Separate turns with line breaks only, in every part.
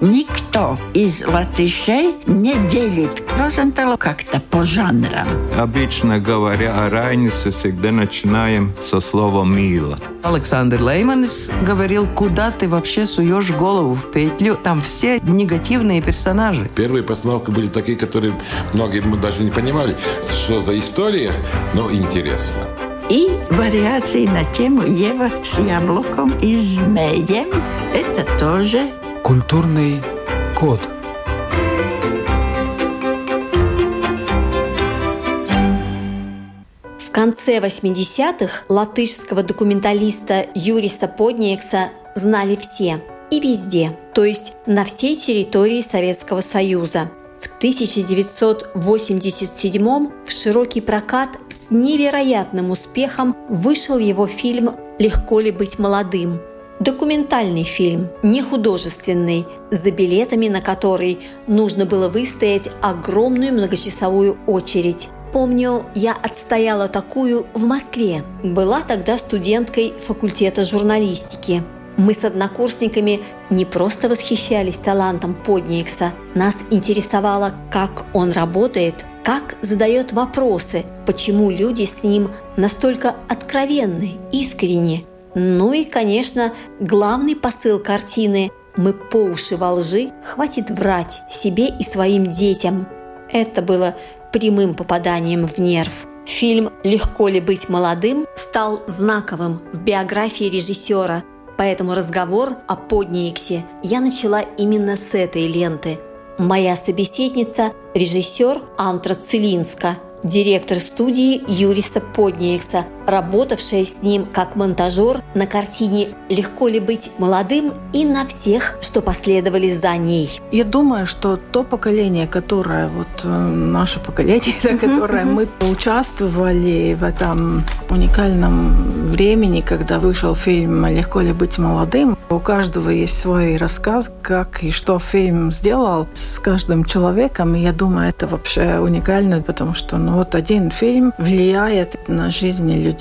Никто из латышей не делит Розенталу как-то по жанрам.
Обычно говоря о Райнисе, всегда начинаем со слова «мило».
Александр Лейманс говорил, куда ты вообще суешь голову в петлю. Там все негативные персонажи.
Первые постановки были такие, которые многие мы даже не понимали, что за история, но интересно.
И вариации на тему Ева с яблоком и змеем – это тоже
Культурный код.
В конце 80-х латышского документалиста Юриса Подниекса знали все и везде, то есть на всей территории Советского Союза. В 1987 в широкий прокат с невероятным успехом вышел его фильм «Легко ли быть молодым», Документальный фильм, не художественный, за билетами на который нужно было выстоять огромную многочасовую очередь. Помню, я отстояла такую в Москве. Была тогда студенткой факультета журналистики. Мы с однокурсниками не просто восхищались талантом Подникса, нас интересовало, как он работает, как задает вопросы, почему люди с ним настолько откровенны, искренни, ну и, конечно, главный посыл картины «Мы по уши во лжи, хватит врать себе и своим детям». Это было прямым попаданием в нерв. Фильм «Легко ли быть молодым» стал знаковым в биографии режиссера, поэтому разговор о Подниексе я начала именно с этой ленты. Моя собеседница – режиссер Антра Целинска – директор студии Юриса Подниекса, работавшая с ним как монтажер на картине «Легко ли быть молодым» и на всех, что последовали за ней.
Я думаю, что то поколение, которое, вот э, наше поколение, которое мы участвовали в этом уникальном времени, когда вышел фильм «Легко ли быть молодым», у каждого есть свой рассказ, как и что фильм сделал с каждым человеком. И я думаю, это вообще уникально, потому что ну, вот один фильм влияет на жизни людей.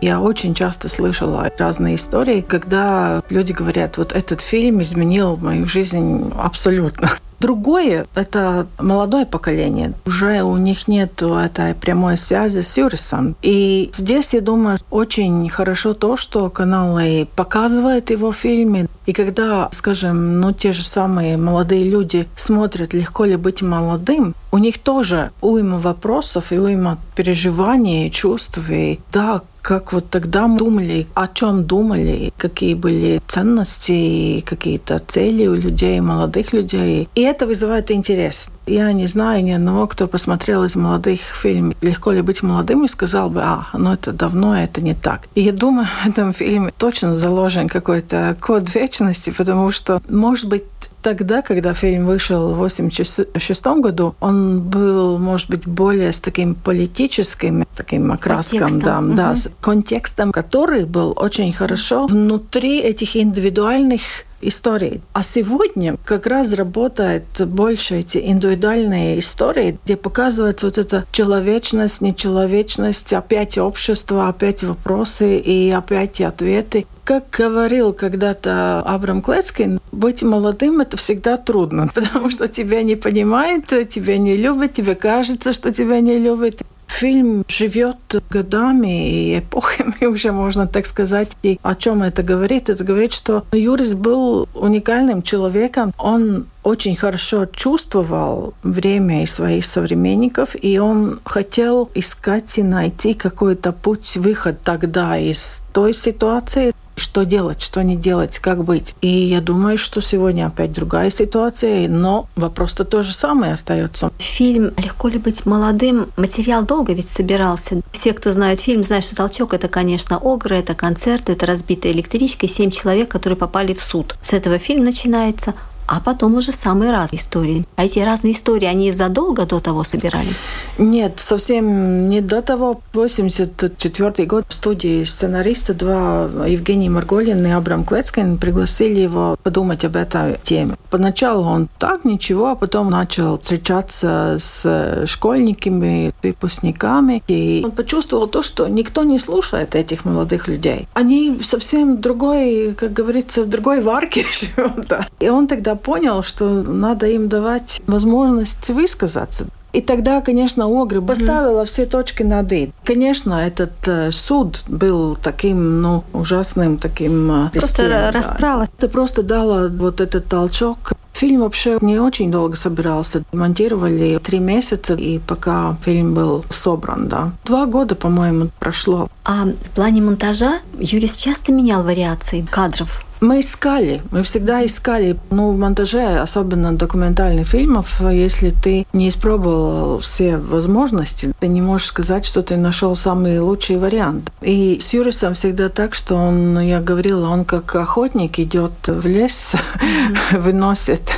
Я очень часто слышала разные истории, когда люди говорят, вот этот фильм изменил мою жизнь абсолютно. Другое – это молодое поколение. Уже у них нет этой прямой связи с Юрисом. И здесь, я думаю, очень хорошо то, что каналы показывают его фильмы. И когда, скажем, ну, те же самые молодые люди смотрят «Легко ли быть молодым», у них тоже уйма вопросов и уйма переживаний, чувств. И да, как вот тогда думали, о чем думали, какие были ценности, какие-то цели у людей, молодых людей. И это вызывает интерес. Я не знаю ни одного, кто посмотрел из молодых фильм «Легко ли быть молодым» и сказал бы, а, ну это давно, это не так. И я думаю, в этом фильме точно заложен какой-то код вечности, потому что, может быть, тогда, когда фильм вышел в 1986 году, он был, может быть, более с таким политическим таким окраском, да, угу. да, с контекстом, который был очень хорошо внутри этих индивидуальных историй. А сегодня как раз работает больше эти индивидуальные истории, где показывается вот эта человечность, нечеловечность, опять общество, опять вопросы и опять ответы. Как говорил когда-то Абрам Клецкин, быть молодым – это всегда трудно, потому что тебя не понимает, тебя не любят, тебе кажется, что тебя не любят. Фильм живет годами и эпохами, уже можно так сказать. И о чем это говорит? Это говорит, что Юрис был уникальным человеком. Он очень хорошо чувствовал время и своих современников, и он хотел искать и найти какой-то путь, выход тогда из той ситуации, что делать, что не делать, как быть. И я думаю, что сегодня опять другая ситуация, но вопрос-то то же самое остается.
Фильм «Легко ли быть молодым» материал долго ведь собирался. Все, кто знают фильм, знают, что «Толчок» — это, конечно, огры, это концерт, это разбитая электричка и семь человек, которые попали в суд. С этого фильм начинается а потом уже самые разные истории. А эти разные истории, они задолго до того собирались?
Нет, совсем не до того. 84 год в студии сценариста два Евгений Марголин и Абрам Клецкин пригласили его подумать об этой теме. Поначалу он так, ничего, а потом начал встречаться с школьниками, выпускниками, и он почувствовал то, что никто не слушает этих молодых людей. Они совсем другой, как говорится, в другой варке живут. Да. И он тогда понял, что надо им давать возможность высказаться. И тогда, конечно, Огры поставила mm-hmm. все точки над «и». Конечно, этот э, суд был таким, ну, ужасным, таким...
Э, просто системой, расправа.
Да. Это просто дало вот этот толчок. Фильм вообще не очень долго собирался. Монтировали три месяца, и пока фильм был собран, да. Два года, по-моему, прошло.
А в плане монтажа Юрис часто менял вариации кадров?
Мы искали, мы всегда искали. Ну, в монтаже, особенно документальных фильмов, если ты не испробовал все возможности, ты не можешь сказать, что ты нашел самый лучший вариант. И с Юрисом всегда так, что он, я говорила, он как охотник идет в лес, mm-hmm. выносит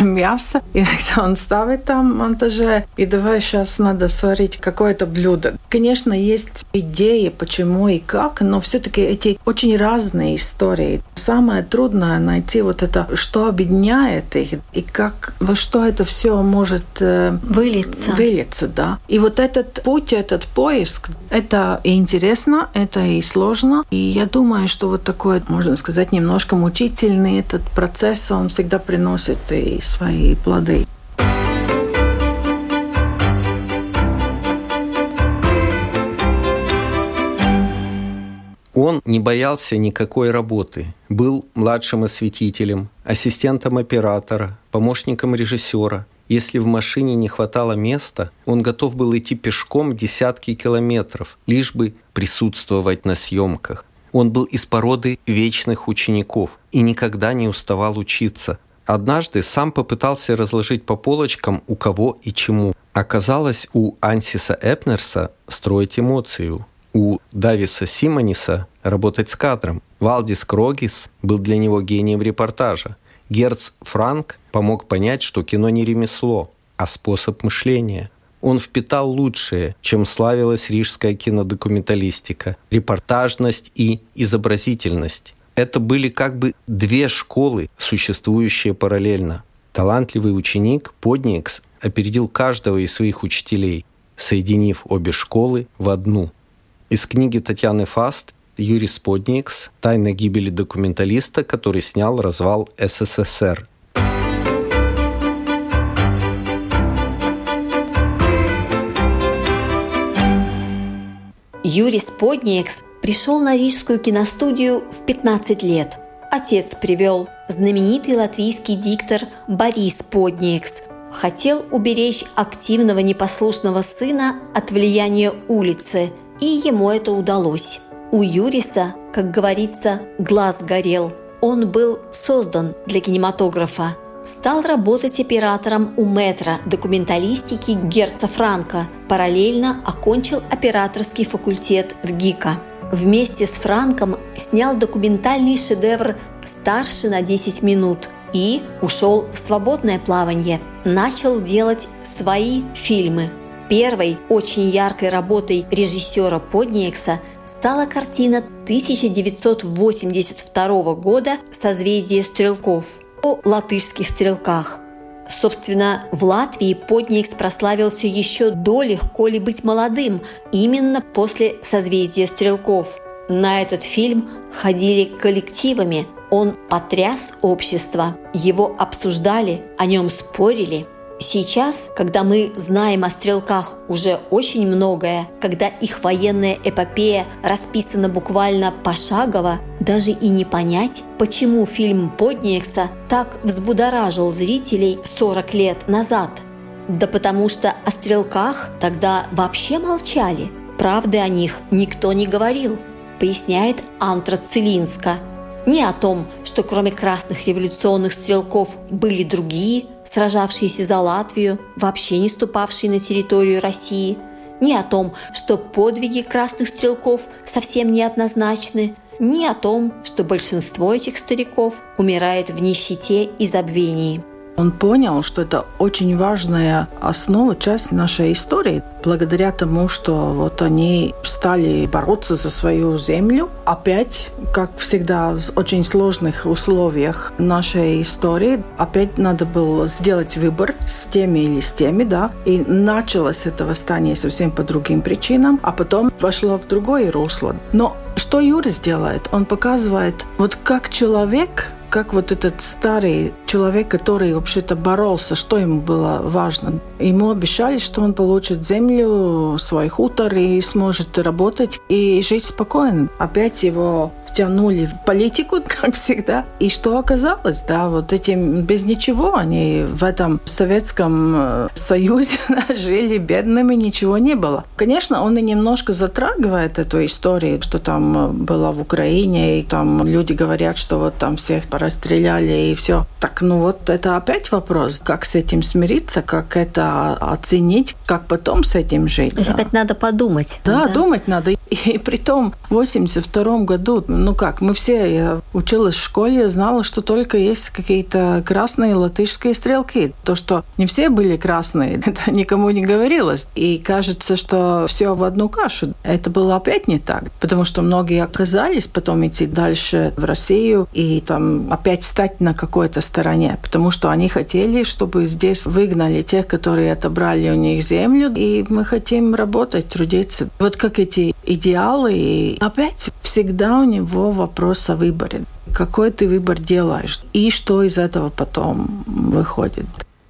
мясо, иногда он ставит там в монтаже, и давай сейчас надо сварить какое-то блюдо. Конечно, есть идеи, почему и как, но все-таки эти очень разные истории. Самое трудное найти вот это, что объединяет их, и как, во что это все может
э, вылиться.
вылиться да. И вот этот путь, этот поиск, это и интересно, это и сложно. И я думаю, что вот такой, можно сказать, немножко мучительный этот процесс, он всегда приносит и свои плоды.
Он не боялся никакой работы. Был младшим осветителем, ассистентом оператора, помощником режиссера. Если в машине не хватало места, он готов был идти пешком десятки километров, лишь бы присутствовать на съемках. Он был из породы вечных учеников и никогда не уставал учиться. Однажды сам попытался разложить по полочкам у кого и чему. Оказалось, у Ансиса Эпнерса строить эмоцию – у Дависа Симониса работать с кадром. Валдис Крогис был для него гением репортажа. Герц Франк помог понять, что кино не ремесло, а способ мышления. Он впитал лучшее, чем славилась рижская кинодокументалистика – репортажность и изобразительность. Это были как бы две школы, существующие параллельно. Талантливый ученик Подникс опередил каждого из своих учителей, соединив обе школы в одну – из книги Татьяны Фаст Юрий Сподникс «Тайна гибели документалиста, который снял развал СССР».
Юрий Сподникс пришел на Рижскую киностудию в 15 лет. Отец привел знаменитый латвийский диктор Борис Подникс. Хотел уберечь активного непослушного сына от влияния улицы – и ему это удалось. У Юриса, как говорится, глаз горел. Он был создан для кинематографа. Стал работать оператором у метра документалистики Герца Франка. Параллельно окончил операторский факультет в ГИКа. Вместе с Франком снял документальный шедевр «Старше на 10 минут» и ушел в свободное плавание. Начал делать свои фильмы – Первой очень яркой работой режиссера Подниекса стала картина 1982 года «Созвездие стрелков» о латышских стрелках. Собственно, в Латвии Подниекс прославился еще до «Легко ли быть молодым» именно после «Созвездия стрелков». На этот фильм ходили коллективами, он потряс общество, его обсуждали, о нем спорили – Сейчас, когда мы знаем о стрелках уже очень многое, когда их военная эпопея расписана буквально пошагово, даже и не понять, почему фильм Подниекса так взбудоражил зрителей 40 лет назад. Да потому что о стрелках тогда вообще молчали. Правды о них никто не говорил, поясняет Антра Целинска. Ни о том, что кроме красных революционных стрелков были другие – сражавшиеся за Латвию, вообще не ступавшие на территорию России, ни о том, что подвиги красных стрелков совсем неоднозначны, ни о том, что большинство этих стариков умирает в нищете и забвении.
Он понял, что это очень важная основа, часть нашей истории. Благодаря тому, что вот они стали бороться за свою землю, опять, как всегда, в очень сложных условиях нашей истории, опять надо было сделать выбор с теми или с теми, да, и началось это восстание совсем по другим причинам, а потом вошло в другое русло. Но что Юра сделает? Он показывает, вот как человек как вот этот старый человек, который вообще-то боролся, что ему было важно. Ему обещали, что он получит землю, свой хутор и сможет работать и жить спокойно. Опять его втянули в политику, как всегда. И что оказалось, да, вот этим без ничего они в этом Советском э, Союзе жили бедными, ничего не было. Конечно, он и немножко затрагивает эту историю, что там э, было в Украине, и там люди говорят, что вот там всех порастреляли и все. Так, ну вот это опять вопрос, как с этим смириться, как это оценить, как потом с этим жить. То
есть да. опять надо подумать.
Да, да, думать надо. И при том в 82 году ну как, мы все, я училась в школе, я знала, что только есть какие-то красные латышские стрелки. То, что не все были красные, это никому не говорилось. И кажется, что все в одну кашу. Это было опять не так, потому что многие оказались потом идти дальше в Россию и там опять стать на какой-то стороне, потому что они хотели, чтобы здесь выгнали тех, которые отобрали у них землю, и мы хотим работать, трудиться. Вот как эти идеалы, и опять всегда у него вопрос о выборе. Какой ты выбор делаешь и что из этого потом выходит.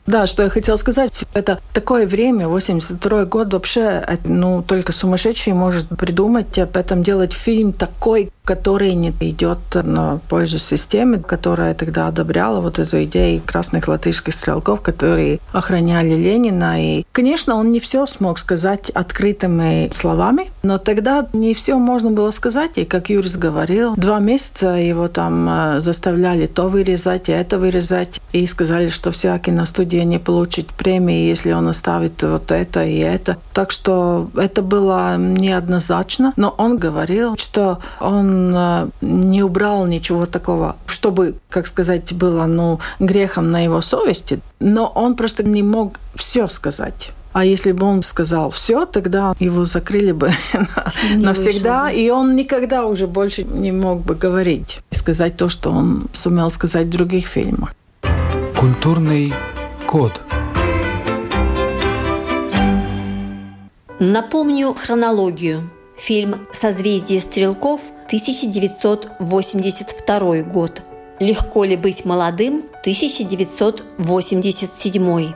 Да, что я хотела сказать, это такое время, 82 год, вообще, ну, только сумасшедший может придумать об этом, делать фильм такой, который не идет на пользу системе, которая тогда одобряла вот эту идею красных латышских стрелков, которые охраняли Ленина. И, конечно, он не все смог сказать открытыми словами, но тогда не все можно было сказать. И, как Юрис говорил, два месяца его там э, заставляли то вырезать, и это вырезать. И сказали, что вся киностудия не получит премии, если он оставит вот это и это. Так что это было неоднозначно. Но он говорил, что он Э, не убрал ничего такого, чтобы, как сказать, было ну, грехом на его совести, но он просто не мог все сказать. А если бы он сказал все, тогда его закрыли бы навсегда, и он никогда уже больше не мог бы говорить и сказать то, что он сумел сказать в других фильмах.
Культурный код.
Напомню хронологию. Фильм «Созвездие стрелков» 1982 год. «Легко ли быть молодым» 1987.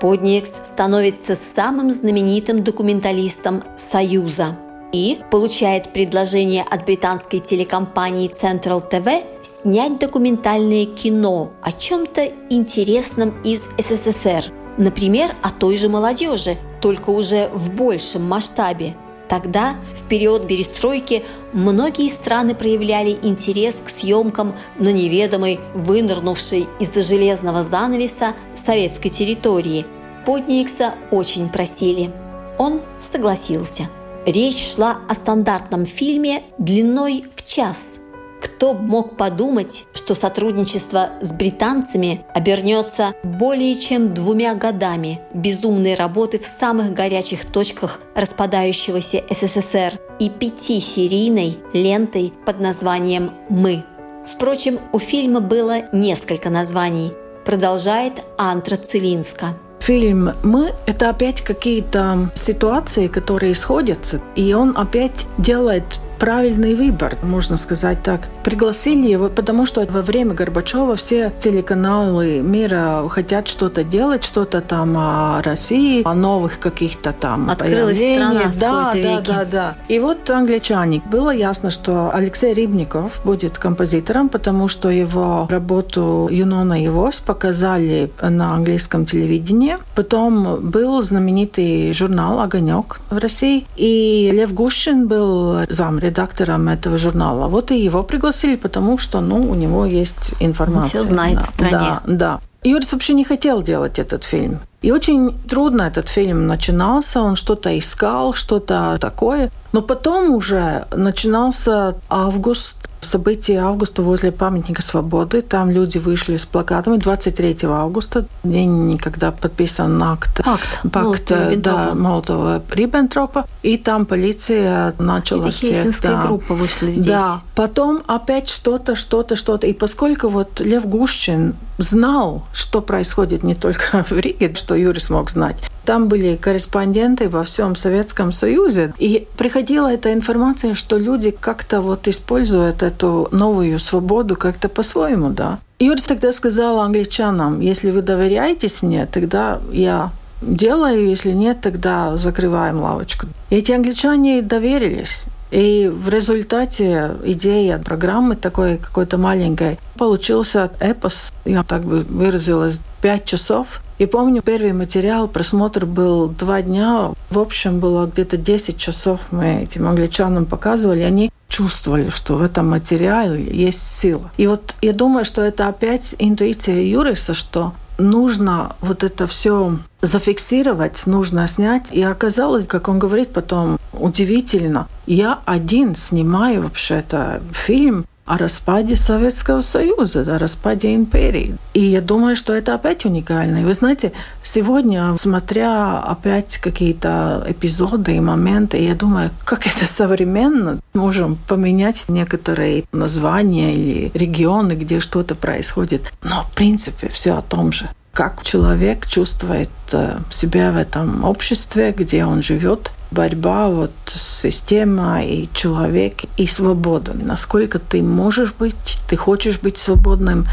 Подникс становится самым знаменитым документалистом Союза и получает предложение от британской телекомпании Central TV снять документальное кино о чем-то интересном из СССР, например, о той же молодежи, только уже в большем масштабе – Тогда, в период перестройки, многие страны проявляли интерес к съемкам на неведомой, вынырнувшей из-за железного занавеса советской территории. Подникса очень просили. Он согласился. Речь шла о стандартном фильме длиной в час – кто мог подумать, что сотрудничество с британцами обернется более чем двумя годами безумной работы в самых горячих точках распадающегося СССР и пятисерийной лентой под названием «Мы». Впрочем, у фильма было несколько названий, продолжает Антра Целинска
фильм «Мы» — это опять какие-то ситуации, которые сходятся, и он опять делает правильный выбор, можно сказать так. Пригласили его, потому что во время Горбачева все телеканалы мира хотят что-то делать, что-то там о России, о новых каких-то там
Открылась
появлениях.
страна
да,
в
да,
веке.
да, да. И вот англичане. Было ясно, что Алексей Рибников будет композитором, потому что его работу Юнона и Вось показали на английском телевидении. Потом был знаменитый журнал «Огонек» в России. И Лев Гущин был замредактором редактором этого журнала. Вот и его пригласили, потому что, ну, у него есть информация.
Он все знает
да,
в стране.
Да, да. Юрис вообще не хотел делать этот фильм. И очень трудно этот фильм начинался, он что-то искал, что-то такое. Но потом уже начинался август событие августа возле памятника свободы. Там люди вышли с плакатами 23 августа, день, когда подписан акт,
Пакт,
пакт
Молотова,
да, Молотова Риббентропа. И там полиция начала
Это
всех...
Хельсинская
да.
группа вышла здесь.
Да. Потом опять что-то, что-то, что-то. И поскольку вот Лев Гущин знал, что происходит не только в Риге, что Юрий смог знать. Там были корреспонденты во всем Советском Союзе. И приходила эта информация, что люди как-то вот используют эту новую свободу как-то по-своему, да. Юрий тогда сказал англичанам, если вы доверяетесь мне, тогда я делаю, если нет, тогда закрываем лавочку. И эти англичане доверились. И в результате идея программы такой какой-то маленькой получился эпос, я так бы выразилась, пять часов. И помню, первый материал, просмотр был два дня. В общем, было где-то 10 часов мы этим англичанам показывали. Они чувствовали, что в этом материале есть сила. И вот я думаю, что это опять интуиция Юриса, что нужно вот это все зафиксировать, нужно снять. И оказалось, как он говорит потом, удивительно, я один снимаю вообще это фильм, о распаде Советского Союза, о распаде империи. И я думаю, что это опять уникально. И вы знаете, сегодня, смотря опять какие-то эпизоды и моменты, я думаю, как это современно. Можем поменять некоторые названия или регионы, где что-то происходит. Но в принципе все о том же как человек чувствует э, себя в этом обществе, где он живет, борьба вот система и человек и свобода. Насколько ты можешь быть, ты хочешь быть свободным,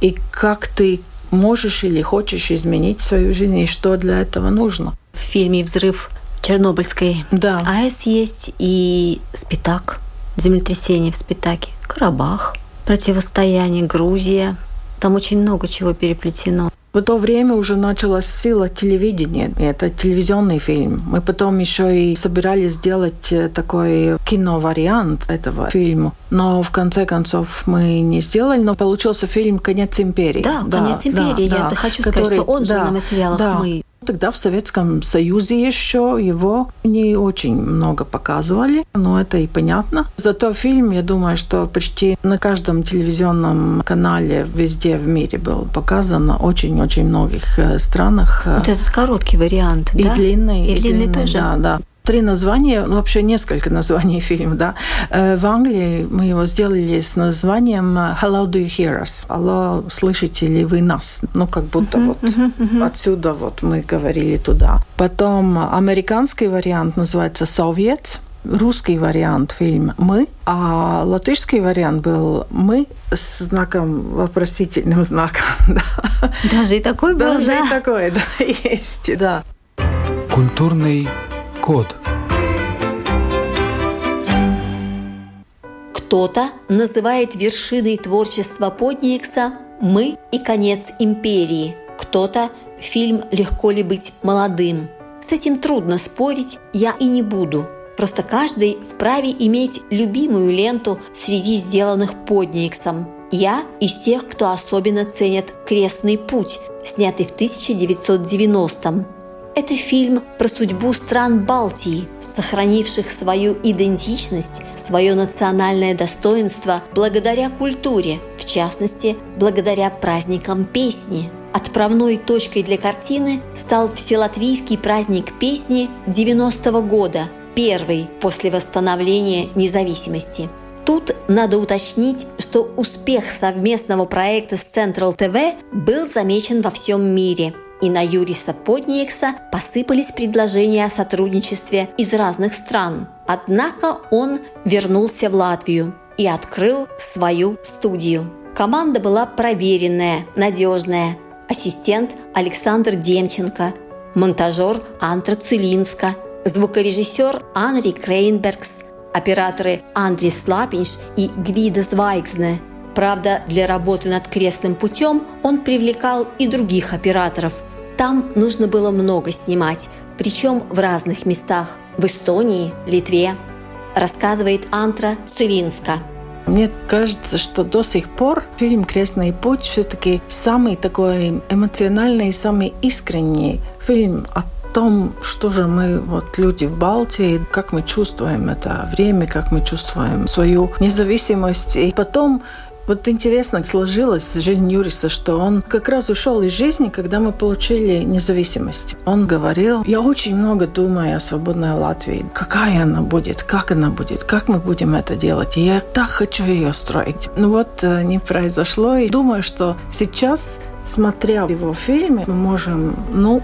и как ты можешь или хочешь изменить свою жизнь, и что для этого нужно.
В фильме «Взрыв Чернобыльской да. АЭС есть и Спитак, землетрясение в Спитаке, Карабах, противостояние, Грузия. Там очень много чего переплетено.
В то время уже началась сила телевидения. Это телевизионный фильм. Мы потом еще и собирались сделать э, такой киновариант этого фильма. Но в конце концов мы не сделали. Но получился фильм «Конец империи».
Да, да «Конец империи». Да, Я да, хочу который, сказать, что он да, же на материалах да. мы
Тогда в Советском Союзе еще его не очень много показывали, но это и понятно. Зато фильм, я думаю, что почти на каждом телевизионном канале везде в мире был показан, очень-очень многих э, странах.
Вот этот короткий вариант,
и
да?
Длинный,
и, и длинный, длинный тоже?
Да, да три названия, ну, вообще несколько названий фильма, да. Э, в Англии мы его сделали с названием «Hello, do you hear us?» «Алло, слышите ли вы нас?» Ну, как будто uh-huh, вот uh-huh, uh-huh. отсюда вот мы говорили туда. Потом американский вариант называется «Soviets», русский вариант фильм «Мы», а латышский вариант был «Мы» с знаком, вопросительным знаком. Да.
Даже и такой был,
Даже да? и такой, да, есть, да.
Культурный Код.
Кто-то называет вершиной творчества Подникса «Мы и конец империи», кто-то фильм «Легко ли быть молодым». С этим трудно спорить, я и не буду. Просто каждый вправе иметь любимую ленту среди сделанных Подниксом. Я из тех, кто особенно ценит «Крестный путь», снятый в 1990-м. Это фильм про судьбу стран Балтии, сохранивших свою идентичность, свое национальное достоинство благодаря культуре, в частности, благодаря праздникам песни. Отправной точкой для картины стал Вселатвийский праздник песни 90-го года, первый после восстановления независимости. Тут надо уточнить, что успех совместного проекта с Central TV был замечен во всем мире – и на Юриса Подниекса посыпались предложения о сотрудничестве из разных стран. Однако он вернулся в Латвию и открыл свою студию. Команда была проверенная, надежная. Ассистент Александр Демченко, монтажер Антра Целинска, звукорежиссер Анри Крейнбергс, операторы Андрис Слапинш и Гвида Звайгзне. Правда, для работы над крестным путем он привлекал и других операторов – там нужно было много снимать, причем в разных местах – в Эстонии, Литве, рассказывает Антра Целинска.
Мне кажется, что до сих пор фильм «Крестный путь» все-таки самый такой эмоциональный, самый искренний фильм о том, что же мы, вот люди в Балтии, как мы чувствуем это время, как мы чувствуем свою независимость. И потом вот интересно сложилась жизнь Юриса, что он как раз ушел из жизни, когда мы получили независимость. Он говорил, я очень много думаю о свободной Латвии. Какая она будет, как она будет, как мы будем это делать. И я так хочу ее строить. Ну вот э, не произошло. И думаю, что сейчас Смотря его фильмы, мы можем, ну,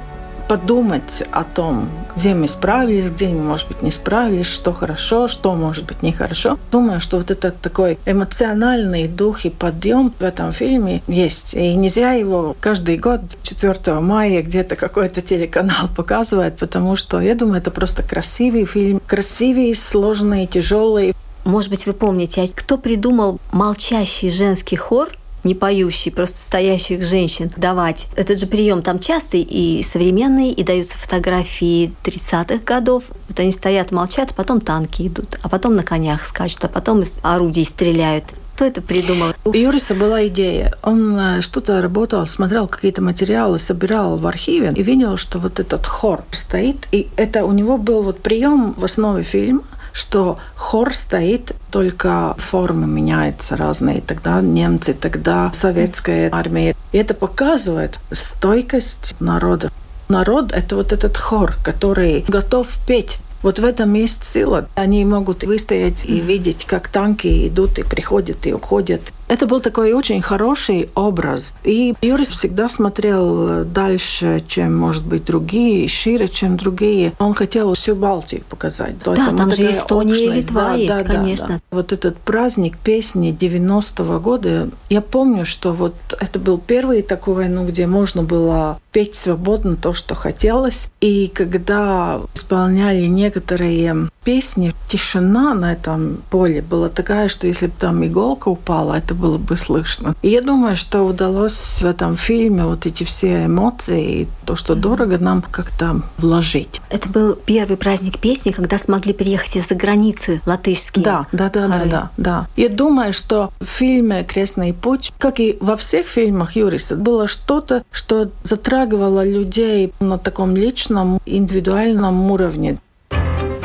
подумать о том, где мы справились, где мы, может быть, не справились, что хорошо, что, может быть, нехорошо. Думаю, что вот этот такой эмоциональный дух и подъем в этом фильме есть. И не зря его каждый год 4 мая где-то какой-то телеканал показывает, потому что, я думаю, это просто красивый фильм. Красивый, сложный, тяжелый.
Может быть, вы помните, а кто придумал молчащий женский хор не поющий, просто стоящих женщин давать. Этот же прием там частый и современный, и даются фотографии 30-х годов. Вот они стоят, молчат, потом танки идут, а потом на конях скачут, а потом из орудий стреляют. Кто это придумал?
У Юриса была идея. Он э, что-то работал, смотрел какие-то материалы, собирал в архиве и видел, что вот этот хор стоит. И это у него был вот прием в основе фильма – что хор стоит, только формы меняются разные. Тогда немцы, тогда советская армия. И это показывает стойкость народа. Народ – это вот этот хор, который готов петь вот в этом есть сила. Они могут выстоять и видеть, как танки идут и приходят и уходят. Это был такой очень хороший образ. И Юрис всегда смотрел дальше, чем, может быть, другие, шире, чем другие. Он хотел всю Балтию показать.
Да, это там же Эстония и Литва
да,
есть,
да,
конечно.
Да, да. Вот этот праздник песни 90-го года, я помню, что вот это был первый такой, ну, где можно было петь свободно то, что хотелось. И когда исполняли некоторые песни, тишина на этом поле была такая, что если бы там иголка упала, это было бы слышно. И я думаю, что удалось в этом фильме вот эти все эмоции и то, что дорого, нам как-то вложить.
Это был первый праздник песни, когда смогли приехать из-за границы латышские
Да, да, да, да, да, да. Я думаю, что в фильме «Крестный путь», как и во всех фильмах Юриса, было что-то, что затрагивало людей на таком личном, индивидуальном уровне.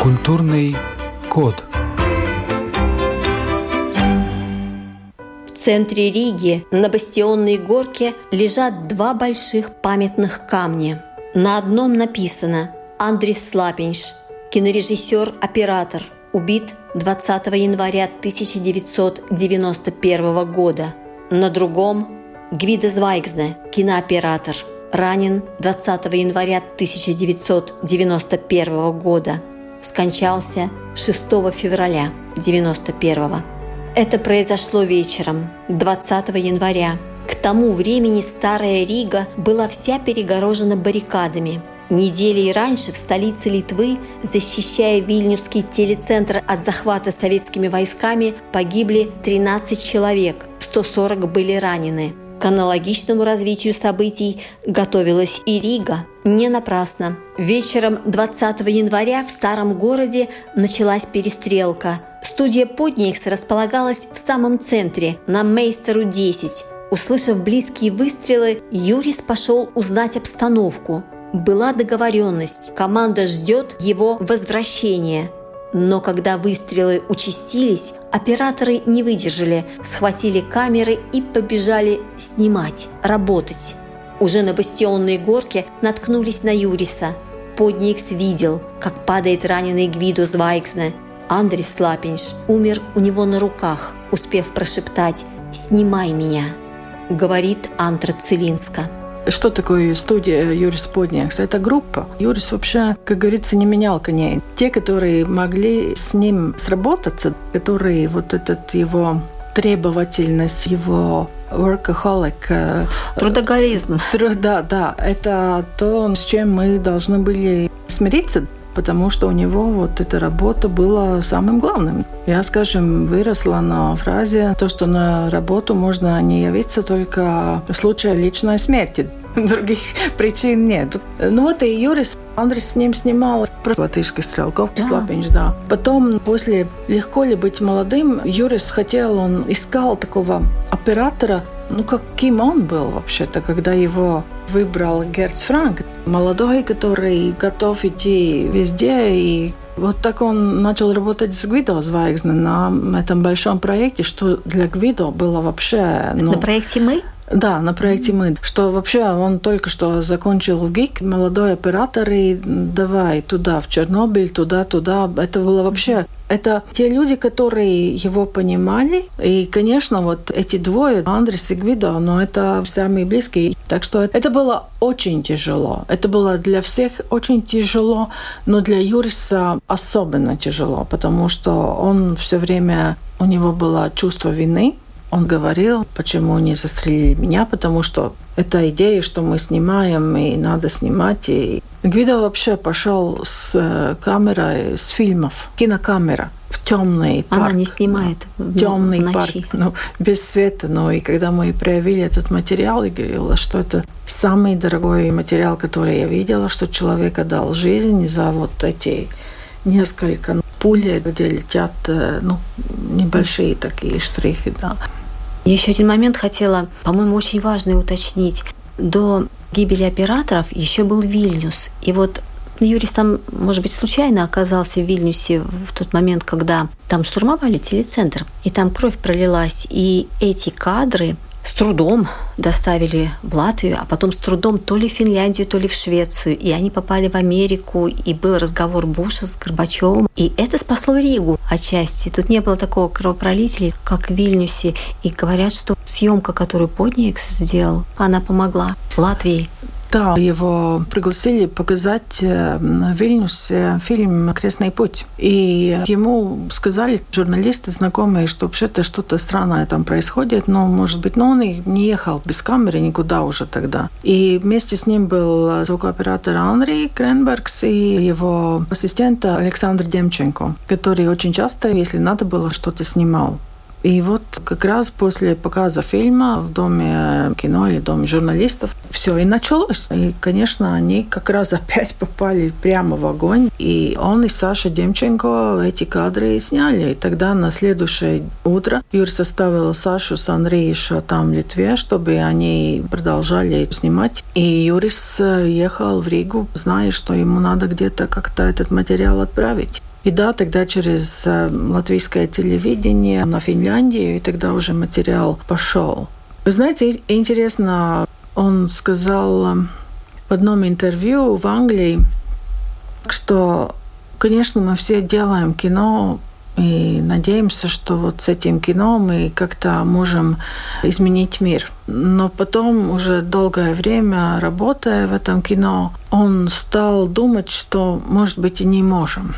Культурный код.
В центре Риги на бастионной горке лежат два больших памятных камня. На одном написано «Андрис Слапинш, кинорежиссер-оператор, убит 20 января 1991 года». На другом Гвида Звайгзне, кинооператор, ранен 20 января 1991 года. Скончался 6 февраля 1991 это произошло вечером, 20 января. К тому времени Старая Рига была вся перегорожена баррикадами. Недели раньше в столице Литвы, защищая Вильнюсский телецентр от захвата советскими войсками, погибли 13 человек, 140 были ранены. К аналогичному развитию событий готовилась и Рига. Не напрасно. Вечером 20 января в старом городе началась перестрелка. Студия Подникс располагалась в самом центре, на Мейстеру 10. Услышав близкие выстрелы, Юрис пошел узнать обстановку. Была договоренность, команда ждет его возвращения – но когда выстрелы участились, операторы не выдержали, схватили камеры и побежали снимать, работать. Уже на бастионной горке наткнулись на Юриса. Подникс видел, как падает раненый Гвидо Звайксне. Андрис Слапинш умер у него на руках, успев прошептать «Снимай меня», говорит Антра Целинска.
Что такое студия Юрис Подниакс? Это группа. Юрис вообще, как говорится, не менял коней. Те, которые могли с ним сработаться, которые вот этот его требовательность, его workaholic. Э,
Трудоголизм.
Труд, да, да. Это то, с чем мы должны были смириться потому что у него вот эта работа была самым главным. Я, скажем, выросла на фразе то, что на работу можно не явиться только в случае личной смерти. Других причин нет. Ну вот и Юрис, Андрес с ним снимал про латышских стрелков, да. Слапинч, да. Потом, после «Легко ли быть молодым», Юрис хотел, он искал такого оператора, ну, каким он был вообще-то, когда его выбрал Герц Франк, молодой, который готов идти везде и вот так он начал работать с Гвидо Звайгзне на этом большом проекте, что для Гвидо было вообще...
Ну, на проекте «Мы»?
Да, на проекте «Мы». Что вообще он только что закончил ГИК, молодой оператор, и давай туда, в Чернобыль, туда, туда. Это было вообще Это те люди, которые его понимали. И, конечно, вот эти двое, Андрес и Гвидо, но это самые близкие. Так что это было очень тяжело. Это было для всех очень тяжело, но для Юриса особенно тяжело, потому что он все время, у него было чувство вины, он говорил, почему не застрелили меня, потому что это идея, что мы снимаем, и надо снимать. И Гвидо вообще пошел с э, камерой, с фильмов, кинокамера в темный парк.
Она не снимает
в темный
в ночи.
парк, ну, без света. Ну и когда мы проявили этот материал, я говорила, что это самый дорогой материал, который я видела, что человек отдал жизнь за вот эти несколько пули, где летят э, ну, небольшие такие штрихи. Да.
Еще один момент хотела, по-моему, очень важный уточнить. До гибели операторов еще был Вильнюс. И вот Юрис там, может быть, случайно оказался в Вильнюсе в тот момент, когда там штурмовали телецентр, и там кровь пролилась. И эти кадры с трудом доставили в Латвию, а потом с трудом то ли в Финляндию, то ли в Швецию. И они попали в Америку, и был разговор Буша с Горбачевым. И это спасло Ригу отчасти. Тут не было такого кровопролития, как в Вильнюсе. И говорят, что съемка, которую Подникс сделал, она помогла Латвии
да, его пригласили показать э, в Вильнюсе фильм «Крестный путь». И ему сказали журналисты, знакомые, что вообще-то что-то странное там происходит, но, может быть, но он и не ехал без камеры никуда уже тогда. И вместе с ним был звукооператор Анри Кренбергс и его ассистент Александр Демченко, который очень часто, если надо было, что-то снимал. И вот как раз после показа фильма в Доме кино или Доме журналистов все и началось. И, конечно, они как раз опять попали прямо в огонь. И он и Саша Демченко эти кадры сняли. И тогда на следующее утро Юрий составил Сашу с Андреем еще там в Литве, чтобы они продолжали снимать. И Юрис ехал в Ригу, зная, что ему надо где-то как-то этот материал отправить. И да, тогда через э, латвийское телевидение на Финляндию, и тогда уже материал пошел. Вы знаете, интересно, он сказал э, в одном интервью в Англии, что, конечно, мы все делаем кино и надеемся, что вот с этим кино мы как-то можем изменить мир. Но потом, уже долгое время работая в этом кино, он стал думать, что, может быть, и не можем.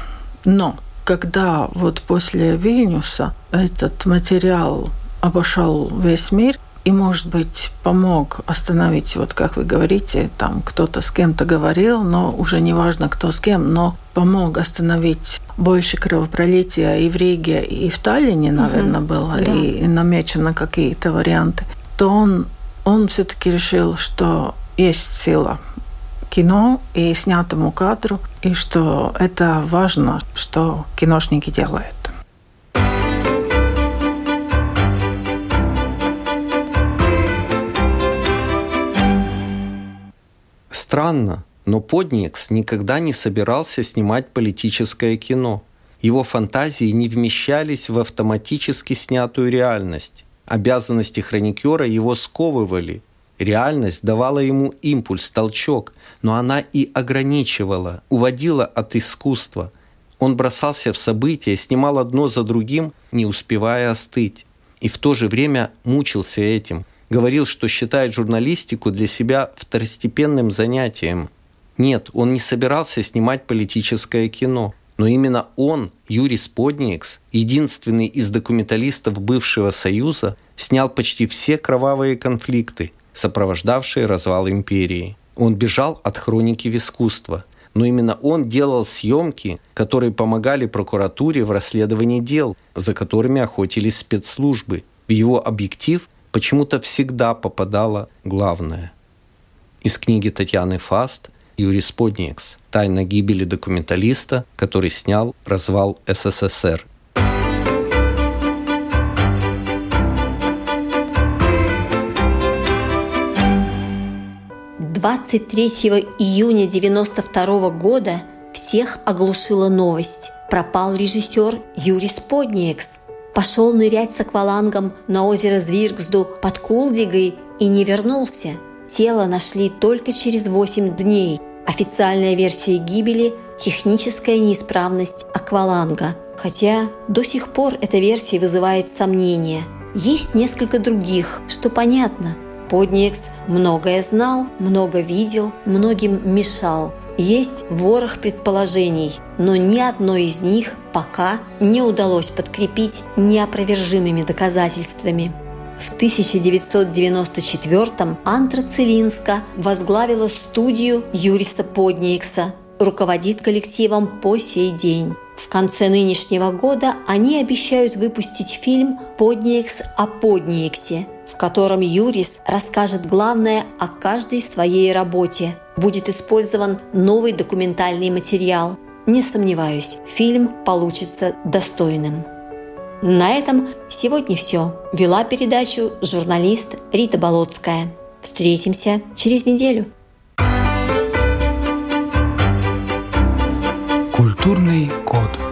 Но когда вот после Вильнюса этот материал обошел весь мир, и, может быть, помог остановить, вот как вы говорите, там кто-то с кем-то говорил, но уже не важно, кто с кем, но помог остановить больше кровопролития и в Риге, и в Таллине, наверное, угу. было, да. и, и намечено какие-то варианты, то он, он все-таки решил, что есть сила кино и снятому кадру, и что это важно, что киношники делают.
Странно, но Подникс никогда не собирался снимать политическое кино. Его фантазии не вмещались в автоматически снятую реальность. Обязанности хроникера его сковывали, Реальность давала ему импульс, толчок, но она и ограничивала, уводила от искусства. Он бросался в события, снимал одно за другим, не успевая остыть. И в то же время мучился этим. Говорил, что считает журналистику для себя второстепенным занятием. Нет, он не собирался снимать политическое кино. Но именно он, Юрий Сподникс, единственный из документалистов бывшего Союза, снял почти все кровавые конфликты – сопровождавшие развал империи. Он бежал от хроники в искусство, но именно он делал съемки, которые помогали прокуратуре в расследовании дел, за которыми охотились спецслужбы. В его объектив почему-то всегда попадало главное. Из книги Татьяны Фаст Юрий Сподникс «Тайна гибели документалиста, который снял развал СССР»
23 июня 92 года всех оглушила новость. Пропал режиссер Юрий Сподниекс. Пошел нырять с аквалангом на озеро Звиргсду под Кулдигой и не вернулся. Тело нашли только через 8 дней. Официальная версия гибели – техническая неисправность акваланга. Хотя до сих пор эта версия вызывает сомнения. Есть несколько других, что понятно. Подникс многое знал, много видел, многим мешал. Есть ворох предположений, но ни одно из них пока не удалось подкрепить неопровержимыми доказательствами. В 1994-м Антра возглавила студию Юриса Подникса, руководит коллективом по сей день. В конце нынешнего года они обещают выпустить фильм «Подниекс о Подниексе», в котором Юрис расскажет главное о каждой своей работе. Будет использован новый документальный материал. Не сомневаюсь, фильм получится достойным. На этом сегодня все. Вела передачу журналист Рита Болотская. Встретимся через неделю.
Культурный код.